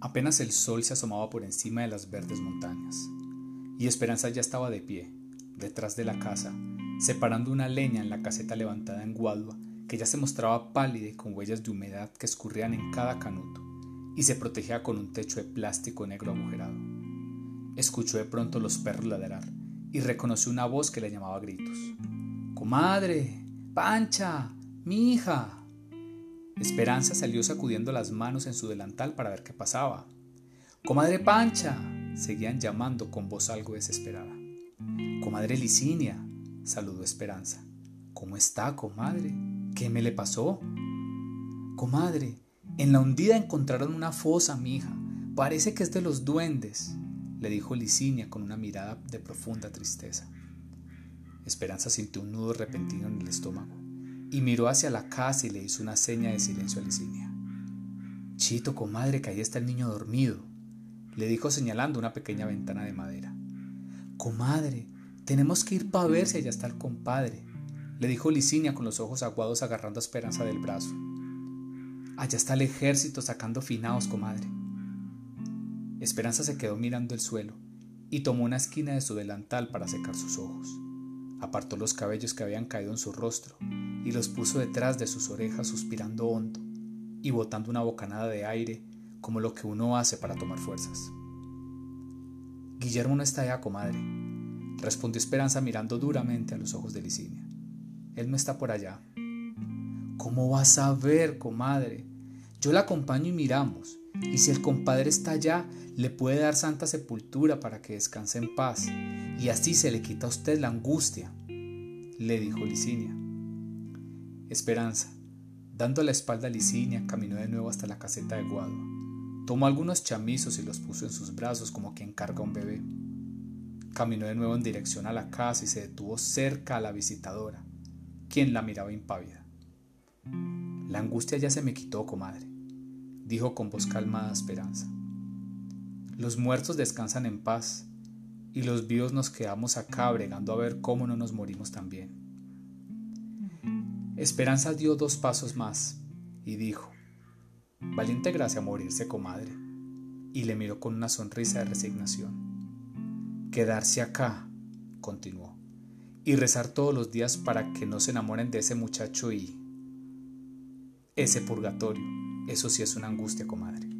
Apenas el sol se asomaba por encima de las verdes montañas, y Esperanza ya estaba de pie, detrás de la casa, separando una leña en la caseta levantada en Guadua, que ya se mostraba pálida y con huellas de humedad que escurrían en cada canuto, y se protegía con un techo de plástico negro agujerado. Escuchó de pronto los perros ladrar y reconoció una voz que le llamaba a gritos. Comadre, Pancha, mi hija. Esperanza salió sacudiendo las manos en su delantal para ver qué pasaba. Comadre Pancha, seguían llamando con voz algo desesperada. Comadre Licinia, saludó Esperanza. ¿Cómo está, comadre? ¿Qué me le pasó? Comadre, en la hundida encontraron una fosa, mi hija. Parece que es de los duendes, le dijo Licinia con una mirada de profunda tristeza. Esperanza sintió un nudo repentino en el estómago y miró hacia la casa y le hizo una seña de silencio a Licinia. Chito, comadre, que ahí está el niño dormido, le dijo señalando una pequeña ventana de madera. Comadre, tenemos que ir para ver si allá está el compadre, le dijo Licinia con los ojos aguados agarrando a Esperanza del brazo. Allá está el ejército sacando finaos, comadre. Esperanza se quedó mirando el suelo y tomó una esquina de su delantal para secar sus ojos. Apartó los cabellos que habían caído en su rostro y los puso detrás de sus orejas suspirando hondo y botando una bocanada de aire como lo que uno hace para tomar fuerzas. Guillermo no está allá, comadre, respondió Esperanza mirando duramente a los ojos de Licinia. Él no está por allá. ¿Cómo vas a ver, comadre? Yo la acompaño y miramos, y si el compadre está allá, le puede dar santa sepultura para que descanse en paz, y así se le quita a usted la angustia, le dijo Licinia. Esperanza, dando la espalda a Licinia, caminó de nuevo hasta la caseta de Guado. Tomó algunos chamizos y los puso en sus brazos como quien carga a un bebé. Caminó de nuevo en dirección a la casa y se detuvo cerca a la visitadora, quien la miraba impávida. La angustia ya se me quitó, comadre, dijo con voz calmada Esperanza. Los muertos descansan en paz y los vivos nos quedamos acá bregando a ver cómo no nos morimos también. Esperanza dio dos pasos más y dijo, Valiente gracia morirse, comadre, y le miró con una sonrisa de resignación. Quedarse acá, continuó, y rezar todos los días para que no se enamoren de ese muchacho y... Ese purgatorio, eso sí es una angustia, comadre.